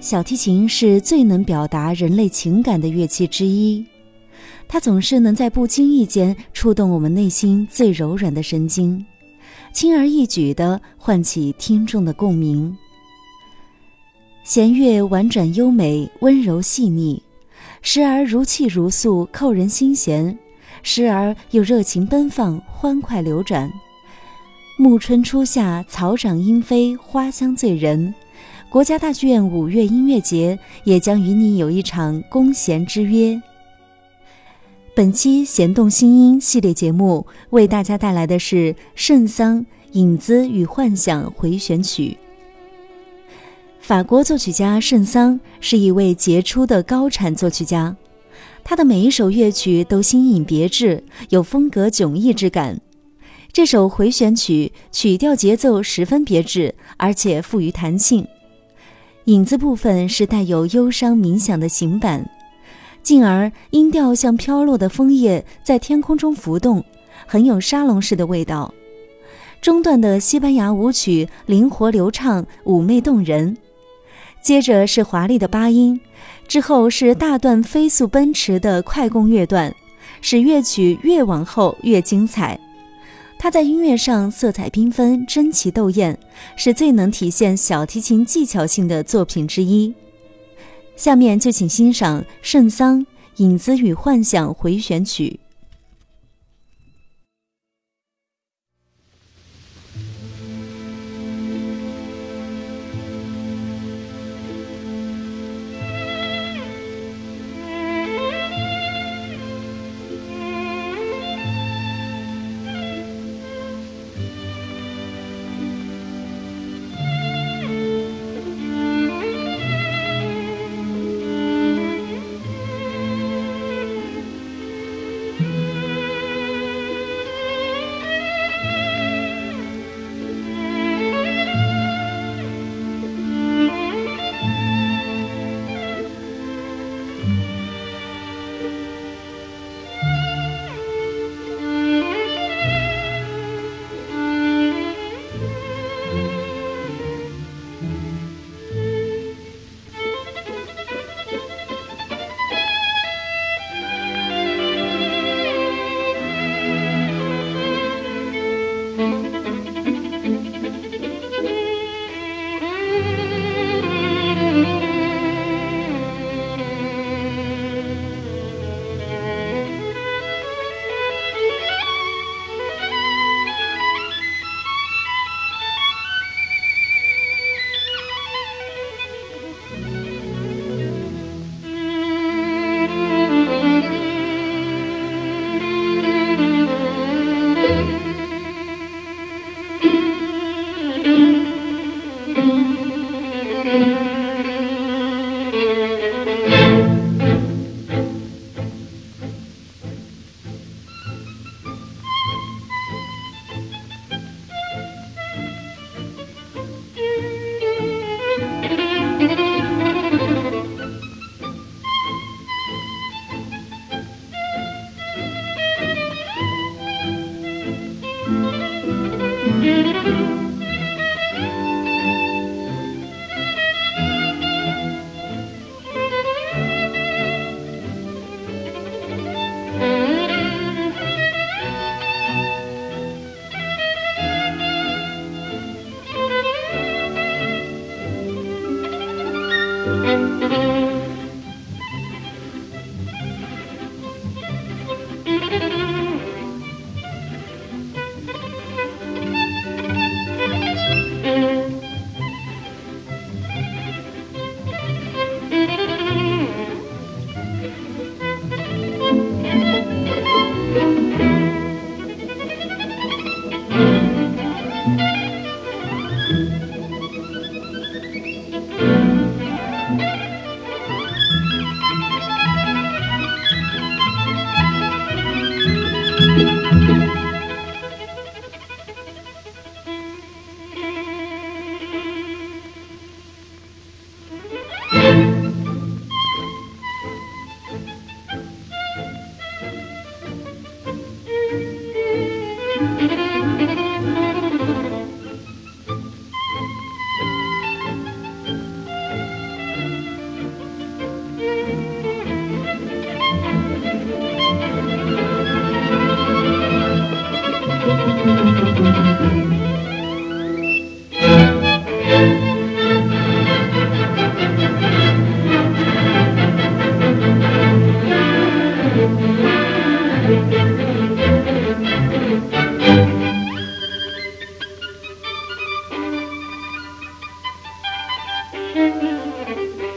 小提琴是最能表达人类情感的乐器之一，它总是能在不经意间触动我们内心最柔软的神经，轻而易举地唤起听众的共鸣。弦乐婉转优美，温柔细腻，时而如泣如诉，扣人心弦；时而又热情奔放，欢快流转。暮春初夏，草长莺飞，花香醉人。国家大剧院五月音乐节也将与你有一场弓弦之约。本期《弦动心音》系列节目为大家带来的是圣桑《影子与幻想回旋曲》。法国作曲家圣桑是一位杰出的高产作曲家，他的每一首乐曲都新颖别致，有风格迥异之感。这首回旋曲曲调节奏十分别致，而且富于弹性。影子部分是带有忧伤冥想的行板，进而音调像飘落的枫叶在天空中浮动，很有沙龙式的味道。中段的西班牙舞曲灵活流畅，妩媚动人。接着是华丽的八音，之后是大段飞速奔驰的快攻乐段，使乐曲越往后越精彩。它在音乐上色彩缤纷、争奇斗艳，是最能体现小提琴技巧性的作品之一。下面就请欣赏圣桑《影子与幻想回旋曲》。好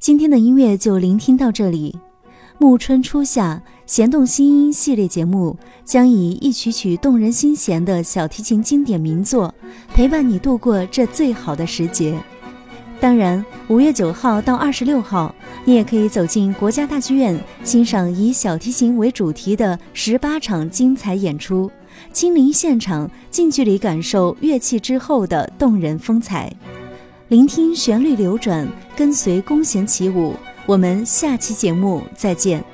今天的音乐就聆听到这里。暮春初夏，弦动心音系列节目将以一曲曲动人心弦的小提琴经典名作，陪伴你度过这最好的时节。当然，五月九号到二十六号，你也可以走进国家大剧院，欣赏以小提琴为主题的十八场精彩演出，亲临现场，近距离感受乐器之后的动人风采，聆听旋律流转，跟随弓弦起舞。我们下期节目再见。